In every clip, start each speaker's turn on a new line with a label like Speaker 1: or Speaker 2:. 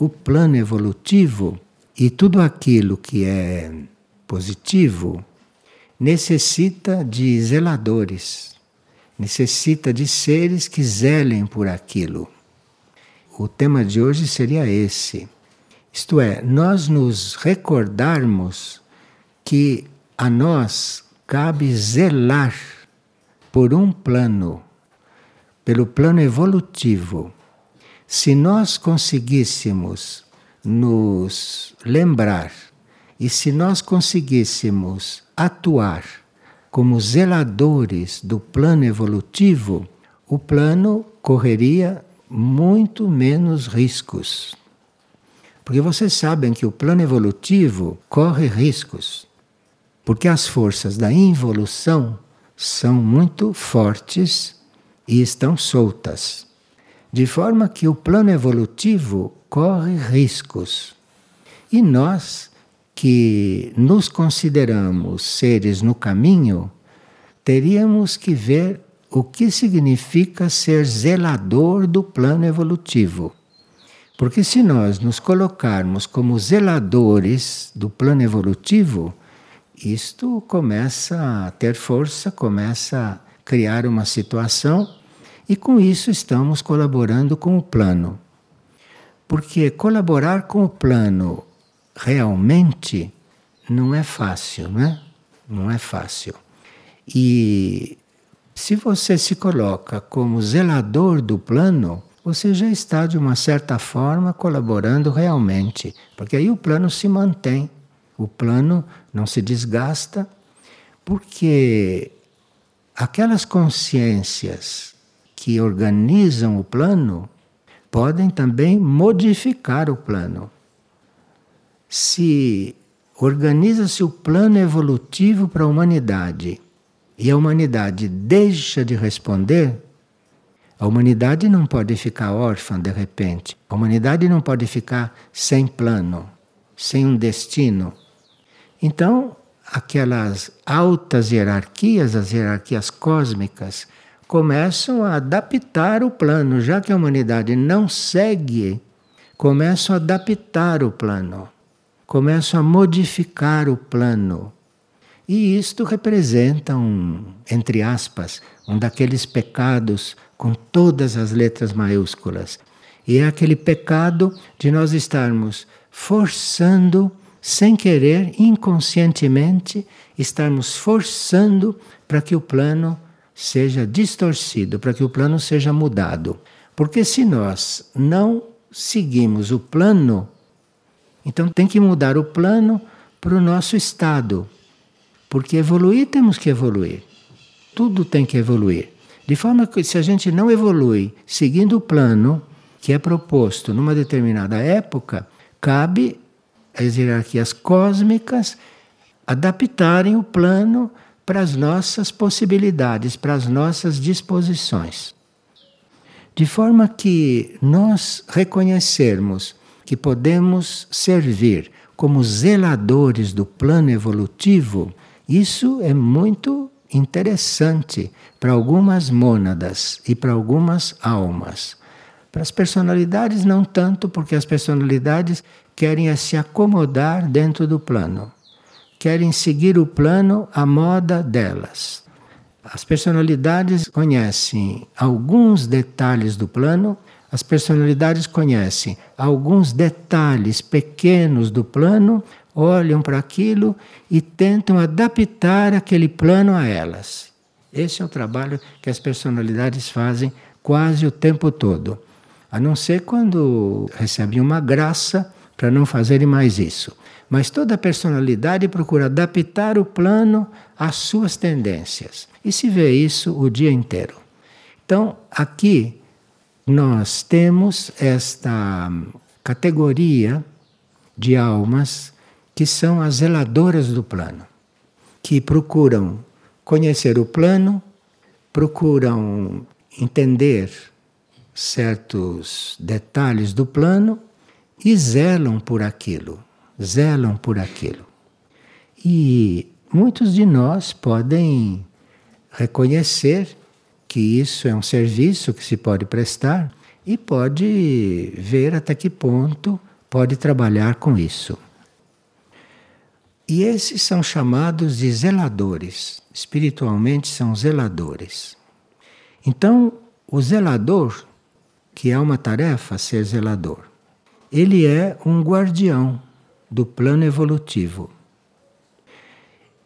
Speaker 1: o plano evolutivo e tudo aquilo que é positivo necessita de zeladores, necessita de seres que zelem por aquilo. O tema de hoje seria esse. Isto é, nós nos recordarmos que a nós cabe zelar por um plano, pelo plano evolutivo. Se nós conseguíssemos nos lembrar e se nós conseguíssemos atuar como zeladores do plano evolutivo, o plano correria muito menos riscos. Porque vocês sabem que o plano evolutivo corre riscos. Porque as forças da involução são muito fortes e estão soltas. De forma que o plano evolutivo corre riscos. E nós, que nos consideramos seres no caminho, teríamos que ver o que significa ser zelador do plano evolutivo. Porque se nós nos colocarmos como zeladores do plano evolutivo, isto começa a ter força, começa a criar uma situação e com isso estamos colaborando com o plano. Porque colaborar com o plano realmente não é fácil, não é? Não é fácil. E se você se coloca como zelador do plano, você já está de uma certa forma colaborando realmente, porque aí o plano se mantém, o plano não se desgasta, porque aquelas consciências que organizam o plano podem também modificar o plano. Se organiza-se o plano evolutivo para a humanidade e a humanidade deixa de responder, a humanidade não pode ficar órfã de repente. A humanidade não pode ficar sem plano, sem um destino. Então, aquelas altas hierarquias, as hierarquias cósmicas, começam a adaptar o plano, já que a humanidade não segue, começam a adaptar o plano, começam a modificar o plano. E isto representa um, entre aspas, um daqueles pecados com todas as letras maiúsculas. E é aquele pecado de nós estarmos forçando, sem querer, inconscientemente, estarmos forçando para que o plano seja distorcido, para que o plano seja mudado. Porque se nós não seguimos o plano, então tem que mudar o plano para o nosso estado, porque evoluir temos que evoluir. Tudo tem que evoluir. De forma que se a gente não evolui seguindo o plano que é proposto numa determinada época, cabe às hierarquias cósmicas adaptarem o plano para as nossas possibilidades, para as nossas disposições. De forma que nós reconhecermos que podemos servir como zeladores do plano evolutivo isso é muito interessante para algumas mônadas e para algumas almas. Para as personalidades, não tanto, porque as personalidades querem se acomodar dentro do plano, querem seguir o plano à moda delas. As personalidades conhecem alguns detalhes do plano, as personalidades conhecem alguns detalhes pequenos do plano, olham para aquilo e tentam adaptar aquele plano a elas. Esse é o trabalho que as personalidades fazem quase o tempo todo. A não ser quando recebem uma graça para não fazerem mais isso. Mas toda personalidade procura adaptar o plano às suas tendências. E se vê isso o dia inteiro. Então, aqui nós temos esta categoria de almas que são as zeladoras do plano, que procuram conhecer o plano, procuram entender certos detalhes do plano e zelam por aquilo, zelam por aquilo. E muitos de nós podem reconhecer que isso é um serviço que se pode prestar e pode ver até que ponto pode trabalhar com isso. E esses são chamados de zeladores. Espiritualmente são zeladores. Então, o zelador, que é uma tarefa ser zelador, ele é um guardião do plano evolutivo.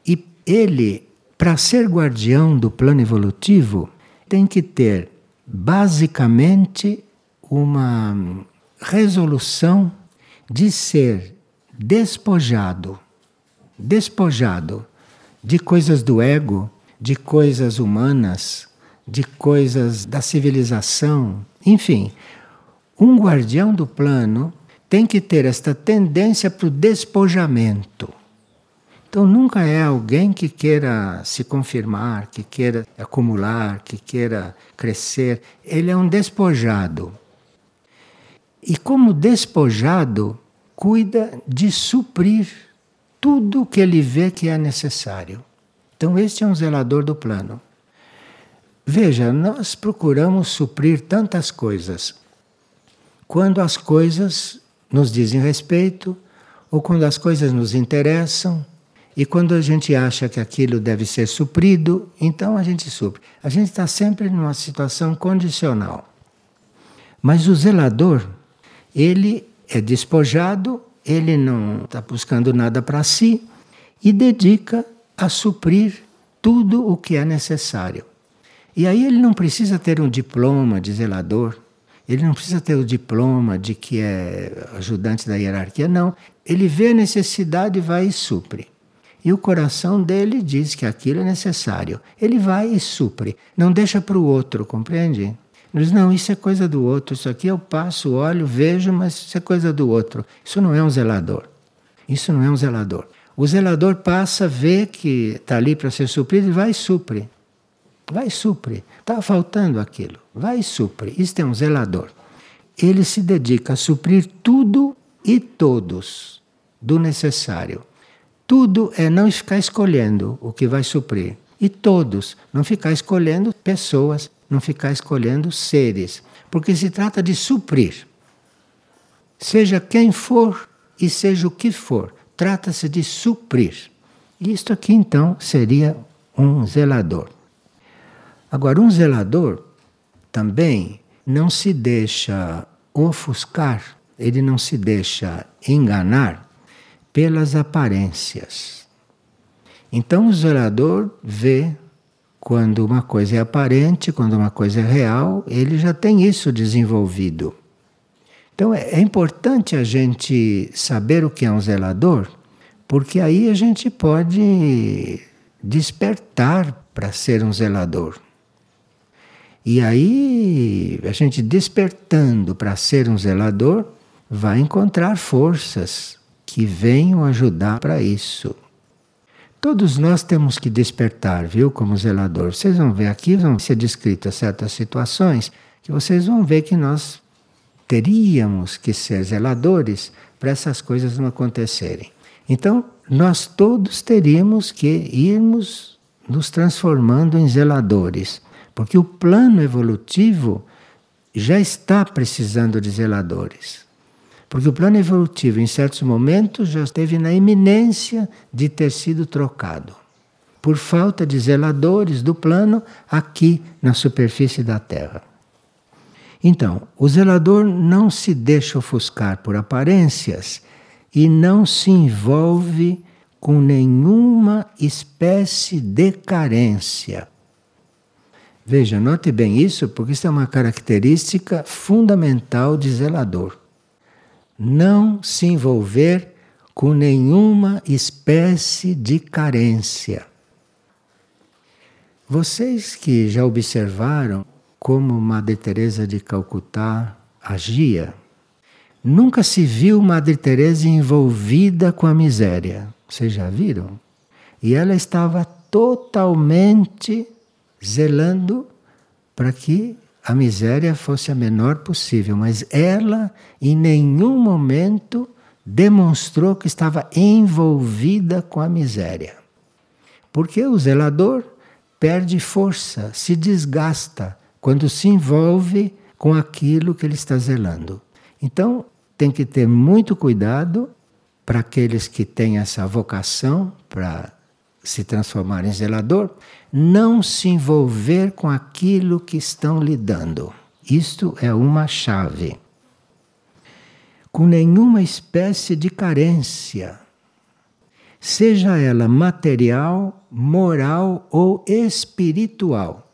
Speaker 1: E ele, para ser guardião do plano evolutivo, tem que ter basicamente uma resolução de ser despojado, despojado de coisas do ego, de coisas humanas, de coisas da civilização, enfim, um guardião do plano tem que ter esta tendência para o despojamento. Então nunca é alguém que queira se confirmar, que queira acumular, que queira crescer. Ele é um despojado. E como despojado, cuida de suprir tudo que ele vê que é necessário. Então este é um zelador do plano. Veja, nós procuramos suprir tantas coisas. Quando as coisas nos dizem respeito, ou quando as coisas nos interessam, e quando a gente acha que aquilo deve ser suprido, então a gente supre. A gente está sempre numa situação condicional. Mas o zelador, ele é despojado, ele não está buscando nada para si e dedica a suprir tudo o que é necessário. E aí ele não precisa ter um diploma de zelador, ele não precisa ter o diploma de que é ajudante da hierarquia, não. Ele vê a necessidade e vai e supre. E o coração dele diz que aquilo é necessário. Ele vai e supre. Não deixa para o outro, compreende? Diz, não, isso é coisa do outro. Isso aqui eu passo, olho, vejo, mas isso é coisa do outro. Isso não é um zelador. Isso não é um zelador. O zelador passa, vê que está ali para ser suprido e vai e supre. Vai e supre. Está faltando aquilo. Vai e supre. Isto é um zelador. Ele se dedica a suprir tudo e todos do necessário. Tudo é não ficar escolhendo o que vai suprir. E todos, não ficar escolhendo pessoas, não ficar escolhendo seres. Porque se trata de suprir. Seja quem for e seja o que for, trata-se de suprir. Isto aqui então seria um zelador. Agora, um zelador também não se deixa ofuscar, ele não se deixa enganar pelas aparências. Então, o zelador vê quando uma coisa é aparente, quando uma coisa é real, ele já tem isso desenvolvido. Então é, é importante a gente saber o que é um zelador, porque aí a gente pode despertar para ser um zelador. E aí, a gente despertando para ser um zelador, vai encontrar forças que venham ajudar para isso. Todos nós temos que despertar, viu, como zelador. Vocês vão ver aqui, vão ser descritas certas situações que vocês vão ver que nós teríamos que ser zeladores para essas coisas não acontecerem. Então, nós todos teríamos que irmos nos transformando em zeladores porque o plano evolutivo já está precisando de zeladores. Porque o plano evolutivo, em certos momentos, já esteve na iminência de ter sido trocado. Por falta de zeladores do plano aqui na superfície da Terra. Então, o zelador não se deixa ofuscar por aparências e não se envolve com nenhuma espécie de carência. Veja, note bem isso, porque isso é uma característica fundamental de zelador. Não se envolver com nenhuma espécie de carência. Vocês que já observaram como Madre Teresa de Calcutá agia, nunca se viu Madre Teresa envolvida com a miséria. Vocês já viram? E ela estava totalmente zelando para que a miséria fosse a menor possível, mas ela em nenhum momento demonstrou que estava envolvida com a miséria. Porque o zelador perde força, se desgasta quando se envolve com aquilo que ele está zelando. Então, tem que ter muito cuidado para aqueles que têm essa vocação para se transformar em zelador, não se envolver com aquilo que estão lidando. Isto é uma chave. Com nenhuma espécie de carência, seja ela material, moral ou espiritual.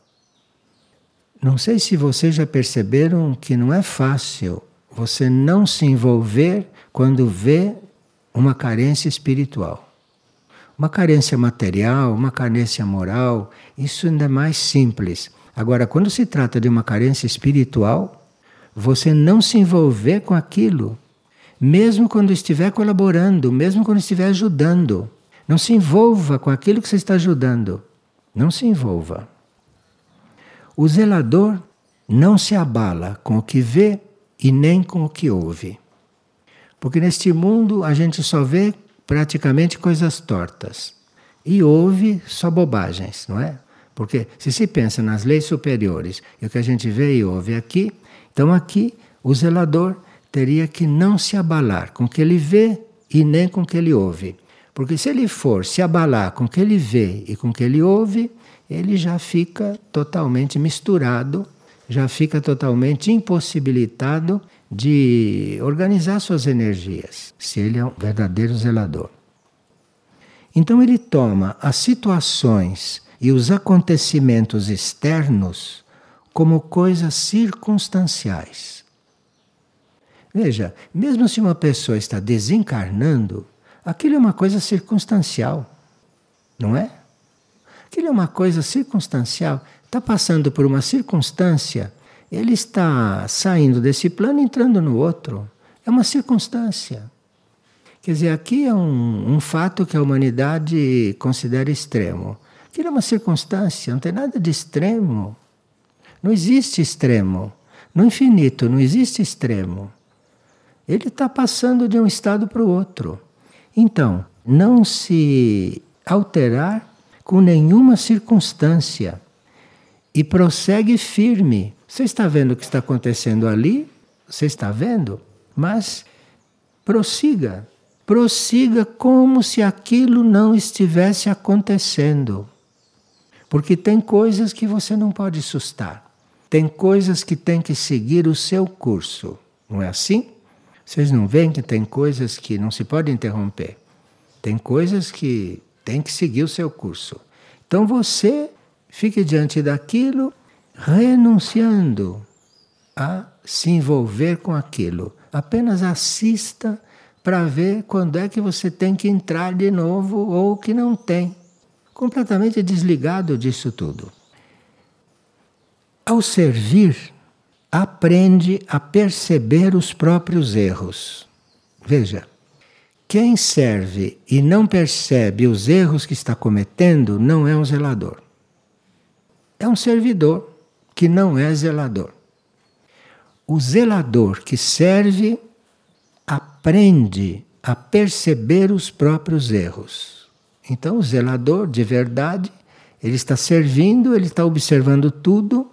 Speaker 1: Não sei se vocês já perceberam que não é fácil você não se envolver quando vê uma carência espiritual. Uma carência material, uma carência moral, isso ainda é mais simples. Agora, quando se trata de uma carência espiritual, você não se envolver com aquilo, mesmo quando estiver colaborando, mesmo quando estiver ajudando. Não se envolva com aquilo que você está ajudando. Não se envolva. O zelador não se abala com o que vê e nem com o que ouve. Porque neste mundo a gente só vê praticamente coisas tortas e ouve só bobagens, não é? Porque se se pensa nas leis superiores e o que a gente vê e ouve aqui, então aqui o zelador teria que não se abalar com o que ele vê e nem com o que ele ouve. Porque se ele for se abalar com o que ele vê e com o que ele ouve, ele já fica totalmente misturado, já fica totalmente impossibilitado de organizar suas energias, se ele é um verdadeiro zelador. Então ele toma as situações e os acontecimentos externos como coisas circunstanciais. Veja, mesmo se uma pessoa está desencarnando, aquilo é uma coisa circunstancial, não é? Aquilo é uma coisa circunstancial. Está passando por uma circunstância ele está saindo desse plano e entrando no outro. É uma circunstância. Quer dizer, aqui é um, um fato que a humanidade considera extremo. Aquilo é uma circunstância, não tem nada de extremo. Não existe extremo. No infinito não existe extremo. Ele está passando de um estado para o outro. Então, não se alterar com nenhuma circunstância e prossegue firme você está vendo o que está acontecendo ali? Você está vendo? Mas prossiga. Prossiga como se aquilo não estivesse acontecendo. Porque tem coisas que você não pode sustar. Tem coisas que tem que seguir o seu curso. Não é assim? Vocês não veem que tem coisas que não se pode interromper. Tem coisas que tem que seguir o seu curso. Então você fique diante daquilo renunciando a se envolver com aquilo. Apenas assista para ver quando é que você tem que entrar de novo ou que não tem. Completamente desligado disso tudo. Ao servir, aprende a perceber os próprios erros. Veja, quem serve e não percebe os erros que está cometendo não é um zelador. É um servidor que não é zelador. O zelador que serve aprende a perceber os próprios erros. Então, o zelador de verdade, ele está servindo, ele está observando tudo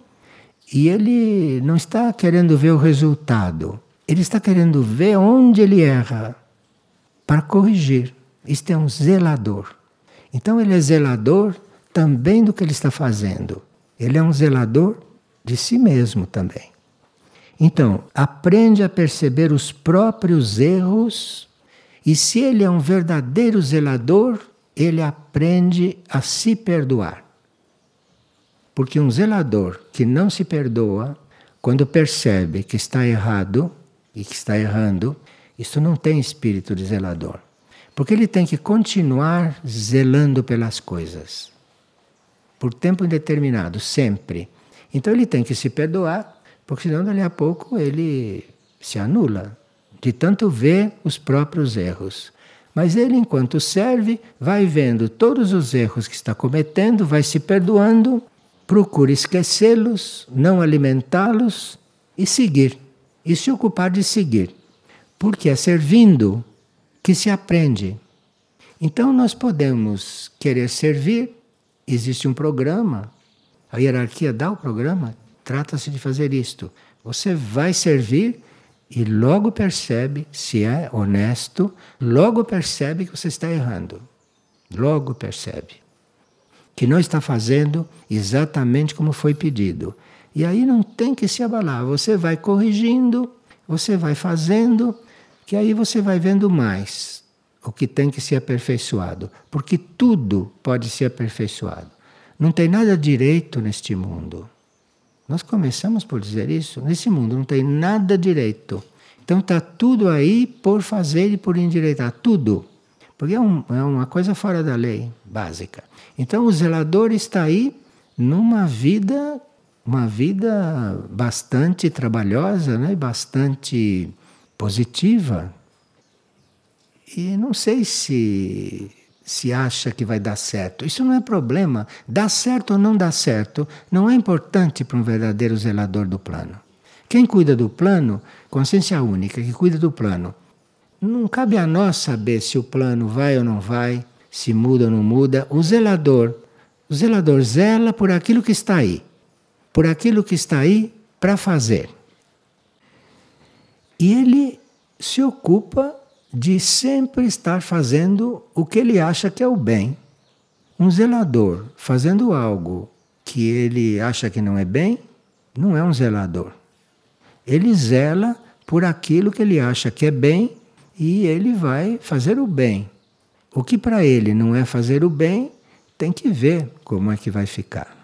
Speaker 1: e ele não está querendo ver o resultado. Ele está querendo ver onde ele erra para corrigir. Isto é um zelador. Então, ele é zelador também do que ele está fazendo. Ele é um zelador de si mesmo também. Então, aprende a perceber os próprios erros e, se ele é um verdadeiro zelador, ele aprende a se perdoar. Porque um zelador que não se perdoa, quando percebe que está errado e que está errando, isso não tem espírito de zelador. Porque ele tem que continuar zelando pelas coisas. Por tempo indeterminado, sempre. Então ele tem que se perdoar, porque senão dali a pouco ele se anula de tanto ver os próprios erros. Mas ele, enquanto serve, vai vendo todos os erros que está cometendo, vai se perdoando, procura esquecê-los, não alimentá-los e seguir. E se ocupar de seguir. Porque é servindo que se aprende. Então nós podemos querer servir, existe um programa a hierarquia dá o programa, trata-se de fazer isto. Você vai servir e logo percebe se é honesto, logo percebe que você está errando. Logo percebe que não está fazendo exatamente como foi pedido. E aí não tem que se abalar, você vai corrigindo, você vai fazendo, que aí você vai vendo mais o que tem que ser aperfeiçoado, porque tudo pode ser aperfeiçoado. Não tem nada direito neste mundo. Nós começamos por dizer isso. Nesse mundo não tem nada direito. Então está tudo aí por fazer e por endireitar. Tudo. Porque é, um, é uma coisa fora da lei, básica. Então o zelador está aí numa vida, uma vida bastante trabalhosa, né? bastante positiva. E não sei se se acha que vai dar certo. Isso não é problema. Dá certo ou não dá certo não é importante para um verdadeiro zelador do plano. Quem cuida do plano, consciência única, que cuida do plano, não cabe a nós saber se o plano vai ou não vai, se muda ou não muda. O zelador, o zelador zela por aquilo que está aí, por aquilo que está aí para fazer. E ele se ocupa de sempre estar fazendo o que ele acha que é o bem. Um zelador fazendo algo que ele acha que não é bem, não é um zelador. Ele zela por aquilo que ele acha que é bem e ele vai fazer o bem. O que para ele não é fazer o bem, tem que ver como é que vai ficar.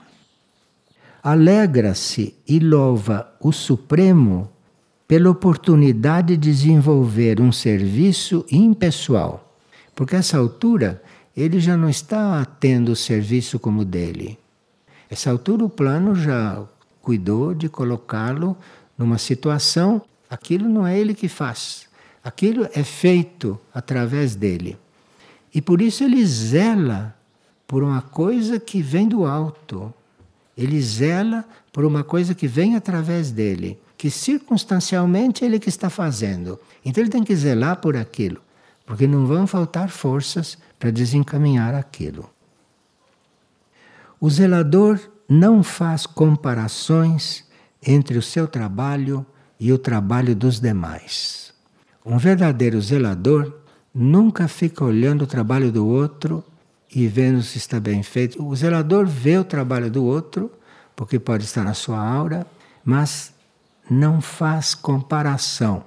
Speaker 1: Alegra-se e louva o Supremo pela oportunidade de desenvolver um serviço impessoal. Porque a essa altura ele já não está tendo o serviço como dele. Essa altura o plano já cuidou de colocá-lo numa situação, aquilo não é ele que faz. Aquilo é feito através dele. E por isso ele zela por uma coisa que vem do alto. Ele zela por uma coisa que vem através dele que circunstancialmente ele que está fazendo. Então ele tem que zelar por aquilo, porque não vão faltar forças para desencaminhar aquilo. O zelador não faz comparações entre o seu trabalho e o trabalho dos demais. Um verdadeiro zelador nunca fica olhando o trabalho do outro e vendo se está bem feito. O zelador vê o trabalho do outro, porque pode estar na sua aura, mas não faz comparação,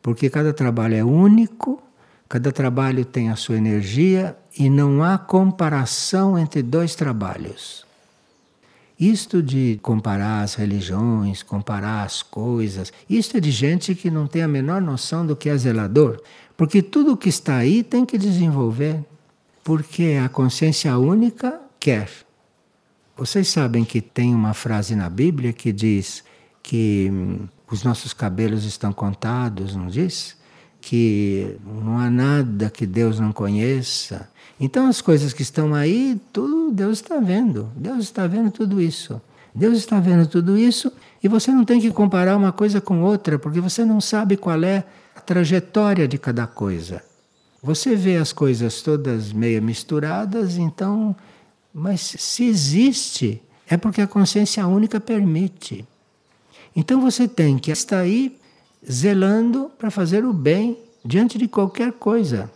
Speaker 1: porque cada trabalho é único, cada trabalho tem a sua energia e não há comparação entre dois trabalhos. Isto de comparar as religiões, comparar as coisas, isto é de gente que não tem a menor noção do que é zelador, porque tudo que está aí tem que desenvolver, porque a consciência única quer. Vocês sabem que tem uma frase na Bíblia que diz: que hum, os nossos cabelos estão contados, não diz? Que não há nada que Deus não conheça. Então as coisas que estão aí, tudo Deus está vendo. Deus está vendo tudo isso. Deus está vendo tudo isso e você não tem que comparar uma coisa com outra, porque você não sabe qual é a trajetória de cada coisa. Você vê as coisas todas meio misturadas, então, mas se existe, é porque a consciência única permite. Então você tem que estar aí zelando para fazer o bem diante de qualquer coisa.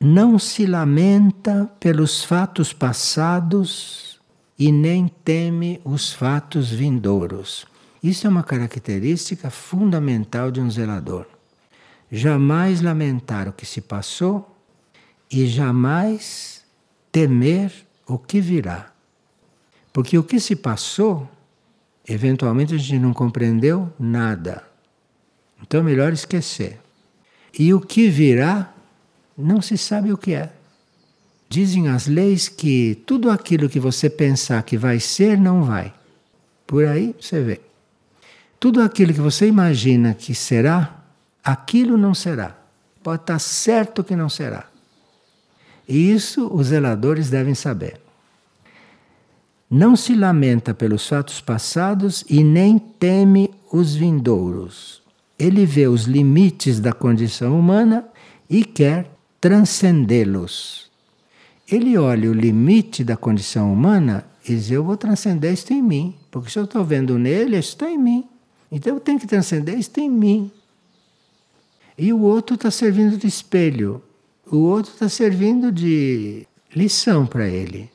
Speaker 1: Não se lamenta pelos fatos passados e nem teme os fatos vindouros. Isso é uma característica fundamental de um zelador. Jamais lamentar o que se passou e jamais temer o que virá. Porque o que se passou Eventualmente a gente não compreendeu nada. Então é melhor esquecer. E o que virá, não se sabe o que é. Dizem as leis que tudo aquilo que você pensar que vai ser, não vai. Por aí você vê. Tudo aquilo que você imagina que será, aquilo não será. Pode estar certo que não será. E isso os zeladores devem saber não se lamenta pelos fatos passados e nem teme os vindouros. Ele vê os limites da condição humana e quer transcendê-los. Ele olha o limite da condição humana e diz: Eu vou transcender isto em mim, porque se eu estou vendo nele, isso está em mim. Então eu tenho que transcender isto em mim. E o outro está servindo de espelho. O outro está servindo de lição para ele.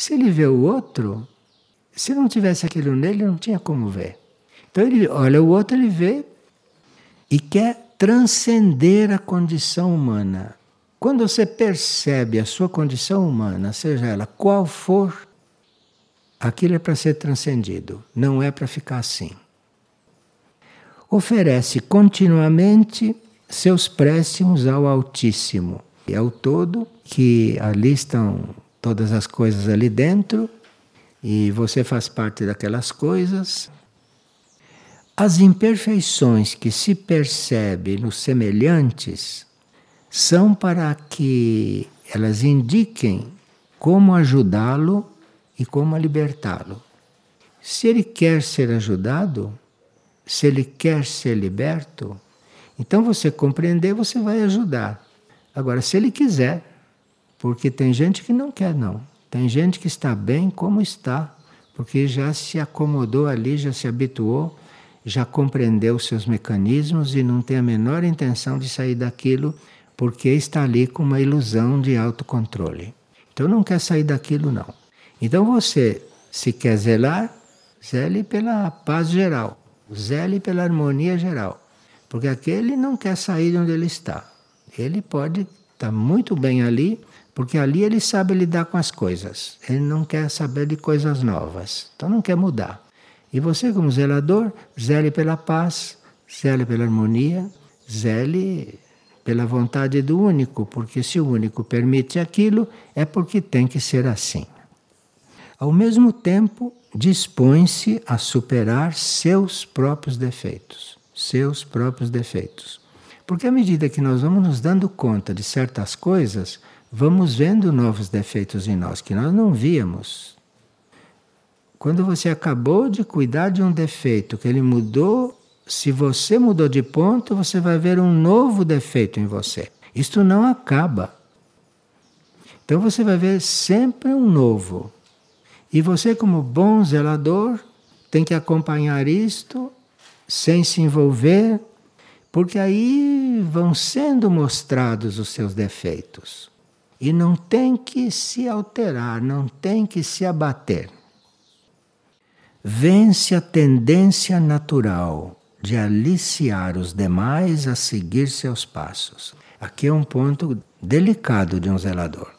Speaker 1: Se ele vê o outro, se não tivesse aquilo nele, não tinha como ver. Então ele olha o outro, ele vê e quer transcender a condição humana. Quando você percebe a sua condição humana, seja ela qual for, aquilo é para ser transcendido, não é para ficar assim. Oferece continuamente seus préstimos ao Altíssimo. E ao todo, que ali estão todas as coisas ali dentro, e você faz parte daquelas coisas. As imperfeições que se percebe nos semelhantes são para que elas indiquem como ajudá-lo e como libertá-lo. Se ele quer ser ajudado, se ele quer ser liberto, então você compreender, você vai ajudar. Agora, se ele quiser, porque tem gente que não quer, não. Tem gente que está bem como está, porque já se acomodou ali, já se habituou, já compreendeu seus mecanismos e não tem a menor intenção de sair daquilo porque está ali com uma ilusão de autocontrole. Então não quer sair daquilo não. Então você, se quer zelar, zele pela paz geral, zele pela harmonia geral, porque aquele não quer sair de onde ele está. Ele pode estar muito bem ali, porque ali ele sabe lidar com as coisas. Ele não quer saber de coisas novas. Então não quer mudar. E você, como zelador, zele pela paz, zele pela harmonia, zele pela vontade do único, porque se o único permite aquilo, é porque tem que ser assim. Ao mesmo tempo, dispõe-se a superar seus próprios defeitos, seus próprios defeitos. Porque à medida que nós vamos nos dando conta de certas coisas, vamos vendo novos defeitos em nós que nós não víamos. Quando você acabou de cuidar de um defeito que ele mudou se você mudou de ponto, você vai ver um novo defeito em você. Isto não acaba. Então você vai ver sempre um novo. E você, como bom zelador, tem que acompanhar isto sem se envolver, porque aí vão sendo mostrados os seus defeitos. E não tem que se alterar, não tem que se abater. Vence a tendência natural de aliciar os demais a seguir seus passos. Aqui é um ponto delicado de um zelador.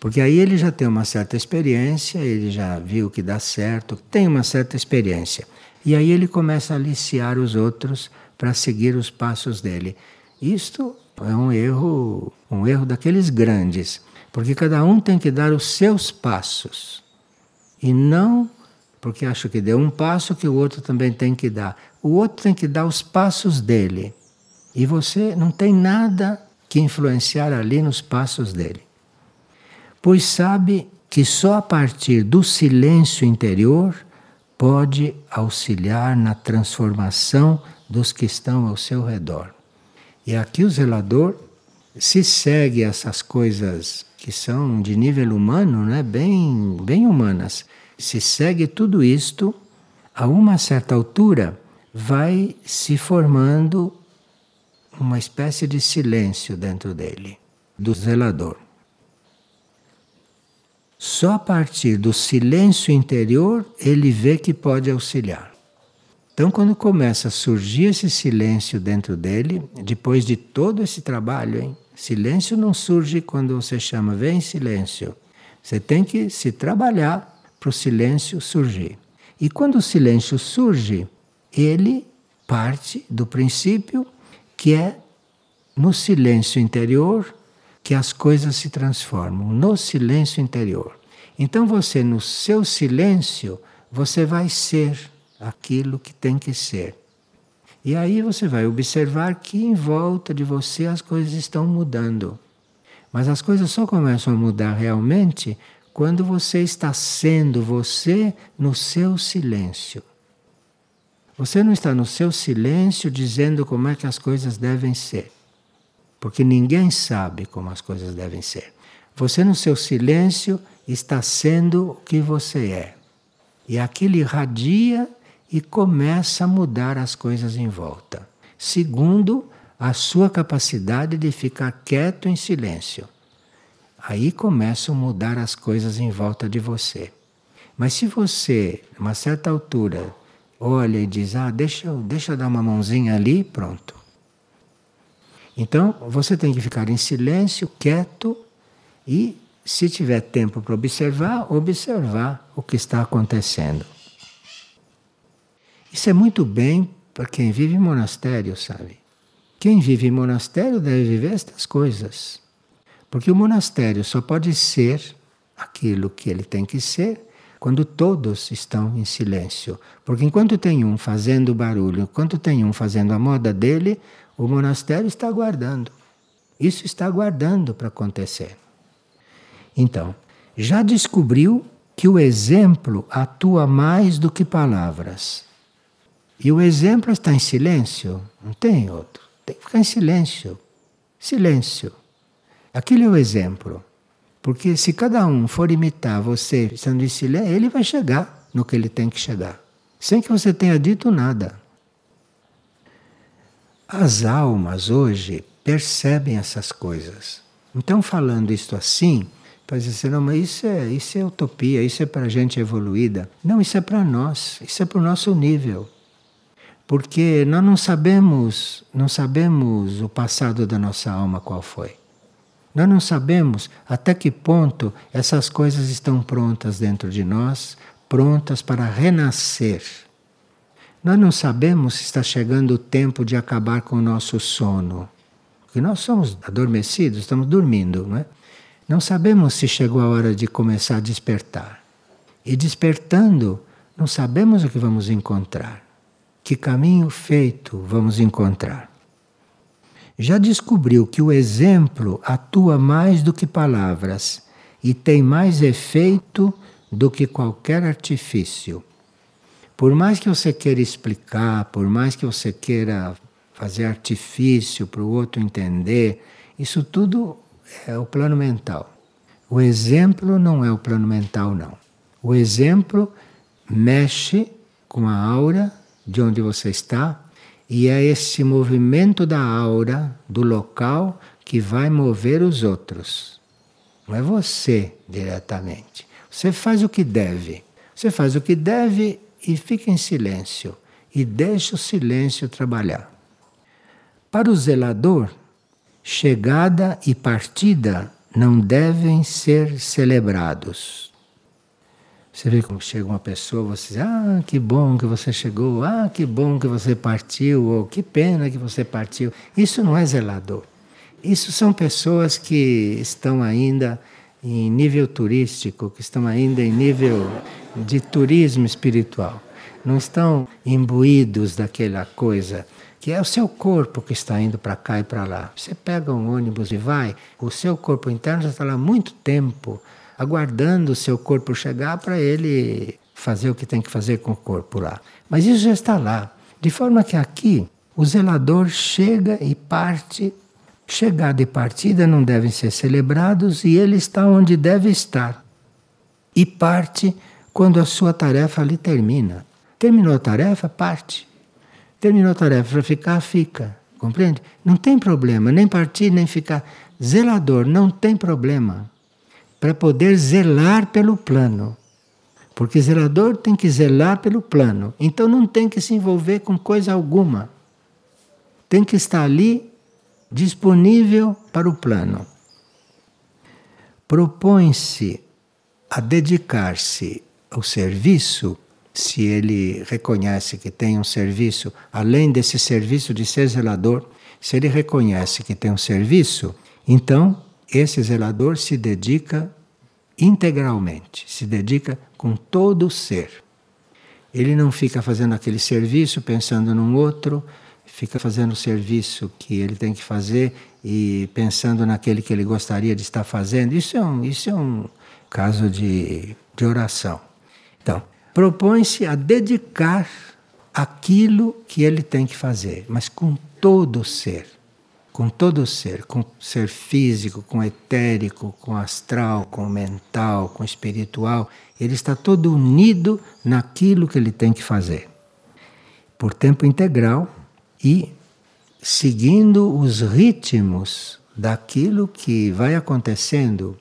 Speaker 1: Porque aí ele já tem uma certa experiência, ele já viu que dá certo, tem uma certa experiência. E aí ele começa a aliciar os outros para seguir os passos dele. Isto é um erro, um erro daqueles grandes, porque cada um tem que dar os seus passos e não porque acho que deu um passo que o outro também tem que dar. O outro tem que dar os passos dele. E você não tem nada que influenciar ali nos passos dele. Pois sabe que só a partir do silêncio interior pode auxiliar na transformação dos que estão ao seu redor. E aqui o zelador se segue essas coisas que são de nível humano, né, bem, bem humanas se segue tudo isto, a uma certa altura vai se formando uma espécie de silêncio dentro dele, do zelador. Só a partir do silêncio interior ele vê que pode auxiliar. Então, quando começa a surgir esse silêncio dentro dele, depois de todo esse trabalho, hein? silêncio não surge quando você chama, vem silêncio. Você tem que se trabalhar para o silêncio surgir. E quando o silêncio surge, ele parte do princípio que é no silêncio interior que as coisas se transformam, no silêncio interior. Então você no seu silêncio, você vai ser aquilo que tem que ser. E aí você vai observar que em volta de você as coisas estão mudando. Mas as coisas só começam a mudar realmente quando você está sendo você no seu silêncio. Você não está no seu silêncio dizendo como é que as coisas devem ser. Porque ninguém sabe como as coisas devem ser. Você, no seu silêncio, está sendo o que você é. E aquilo irradia e começa a mudar as coisas em volta. Segundo, a sua capacidade de ficar quieto em silêncio. Aí começam a mudar as coisas em volta de você. Mas se você, uma certa altura, olha e diz: Ah, deixa deixa eu dar uma mãozinha ali, pronto. Então você tem que ficar em silêncio, quieto e, se tiver tempo para observar, observar o que está acontecendo. Isso é muito bem para quem vive em monastério, sabe? Quem vive em monastério deve viver estas coisas. Porque o monastério só pode ser aquilo que ele tem que ser quando todos estão em silêncio. Porque enquanto tem um fazendo barulho, enquanto tem um fazendo a moda dele, o monastério está aguardando. Isso está aguardando para acontecer. Então, já descobriu que o exemplo atua mais do que palavras. E o exemplo está em silêncio, não tem outro. Tem que ficar em silêncio. Silêncio. Aquilo é o exemplo. Porque se cada um for imitar você estando em silêncio, ele vai chegar no que ele tem que chegar, sem que você tenha dito nada. As almas hoje percebem essas coisas. Então, falando isto assim, dizer assim, não, mas isso é, isso é utopia, isso é para gente evoluída. Não, isso é para nós, isso é para o nosso nível. Porque nós não sabemos, não sabemos o passado da nossa alma qual foi. Nós não sabemos até que ponto essas coisas estão prontas dentro de nós, prontas para renascer nós não sabemos se está chegando o tempo de acabar com o nosso sono. Porque nós somos adormecidos, estamos dormindo, não é? Não sabemos se chegou a hora de começar a despertar. E despertando, não sabemos o que vamos encontrar. Que caminho feito vamos encontrar. Já descobriu que o exemplo atua mais do que palavras e tem mais efeito do que qualquer artifício. Por mais que você queira explicar, por mais que você queira fazer artifício para o outro entender, isso tudo é o plano mental. O exemplo não é o plano mental, não. O exemplo mexe com a aura de onde você está e é esse movimento da aura, do local, que vai mover os outros. Não é você diretamente. Você faz o que deve. Você faz o que deve e fica em silêncio e deixa o silêncio trabalhar. Para o zelador, chegada e partida não devem ser celebrados. Você vê como chega uma pessoa, você diz, ah, que bom que você chegou, ah, que bom que você partiu, ou que pena que você partiu. Isso não é zelador. Isso são pessoas que estão ainda em nível turístico, que estão ainda em nível de turismo espiritual. Não estão imbuídos daquela coisa que é o seu corpo que está indo para cá e para lá. Você pega um ônibus e vai, o seu corpo interno já está lá há muito tempo, aguardando o seu corpo chegar para ele fazer o que tem que fazer com o corpo lá. Mas isso já está lá. De forma que aqui o zelador chega e parte. Chegada e partida não devem ser celebrados e ele está onde deve estar. E parte quando a sua tarefa ali termina. Terminou a tarefa, parte. Terminou a tarefa para ficar, fica. Compreende? Não tem problema, nem partir, nem ficar. Zelador, não tem problema. Para poder zelar pelo plano. Porque zelador tem que zelar pelo plano. Então não tem que se envolver com coisa alguma. Tem que estar ali disponível para o plano. Propõe-se a dedicar-se o serviço, se ele reconhece que tem um serviço, além desse serviço de ser zelador, se ele reconhece que tem um serviço, então esse zelador se dedica integralmente, se dedica com todo o ser. Ele não fica fazendo aquele serviço pensando num outro, fica fazendo o serviço que ele tem que fazer e pensando naquele que ele gostaria de estar fazendo. Isso é um, isso é um caso de, de oração. Então, propõe-se a dedicar aquilo que ele tem que fazer, mas com todo o ser. Com todo o ser, com o ser físico, com etérico, com astral, com mental, com espiritual. Ele está todo unido naquilo que ele tem que fazer. por tempo integral e seguindo os ritmos daquilo que vai acontecendo.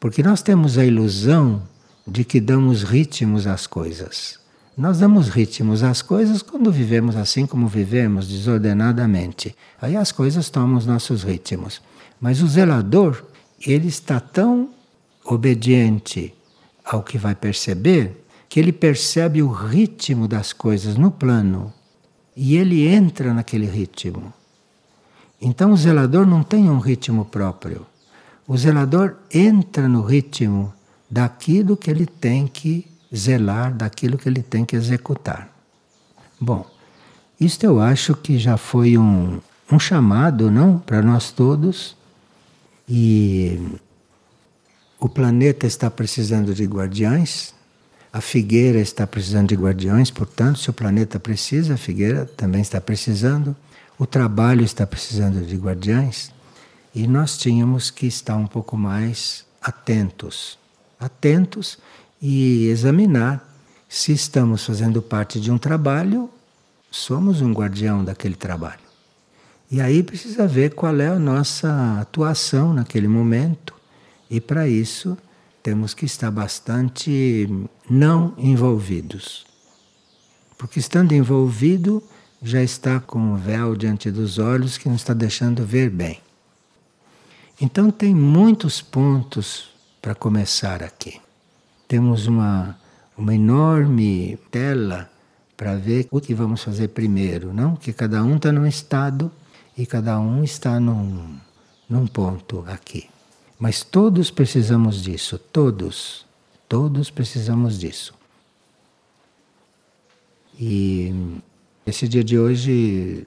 Speaker 1: Porque nós temos a ilusão de que damos ritmos às coisas. Nós damos ritmos às coisas quando vivemos assim como vivemos, desordenadamente. Aí as coisas tomam os nossos ritmos. Mas o zelador, ele está tão obediente ao que vai perceber, que ele percebe o ritmo das coisas no plano e ele entra naquele ritmo. Então o zelador não tem um ritmo próprio. O zelador entra no ritmo daquilo que ele tem que zelar, daquilo que ele tem que executar. Bom, isto eu acho que já foi um, um chamado, não, para nós todos. E o planeta está precisando de guardiães, a figueira está precisando de guardiões, portanto, se o planeta precisa, a figueira também está precisando, o trabalho está precisando de guardiães, e nós tínhamos que estar um pouco mais atentos. Atentos e examinar se estamos fazendo parte de um trabalho, somos um guardião daquele trabalho. E aí precisa ver qual é a nossa atuação naquele momento e para isso temos que estar bastante não envolvidos. Porque estando envolvido, já está com um véu diante dos olhos que não está deixando ver bem. Então tem muitos pontos para começar aqui. Temos uma, uma enorme tela para ver o que vamos fazer primeiro, não? Que cada um está num estado e cada um está num, num ponto aqui. Mas todos precisamos disso, todos. Todos precisamos disso. E esse dia de hoje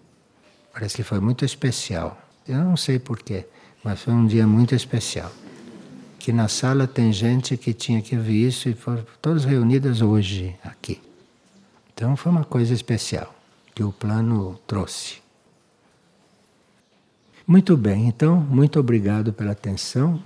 Speaker 1: parece que foi muito especial. Eu não sei porquê, mas foi um dia muito especial. Que na sala tem gente que tinha que ver isso e foram todas reunidas hoje aqui. Então foi uma coisa especial que o plano trouxe. Muito bem, então, muito obrigado pela atenção.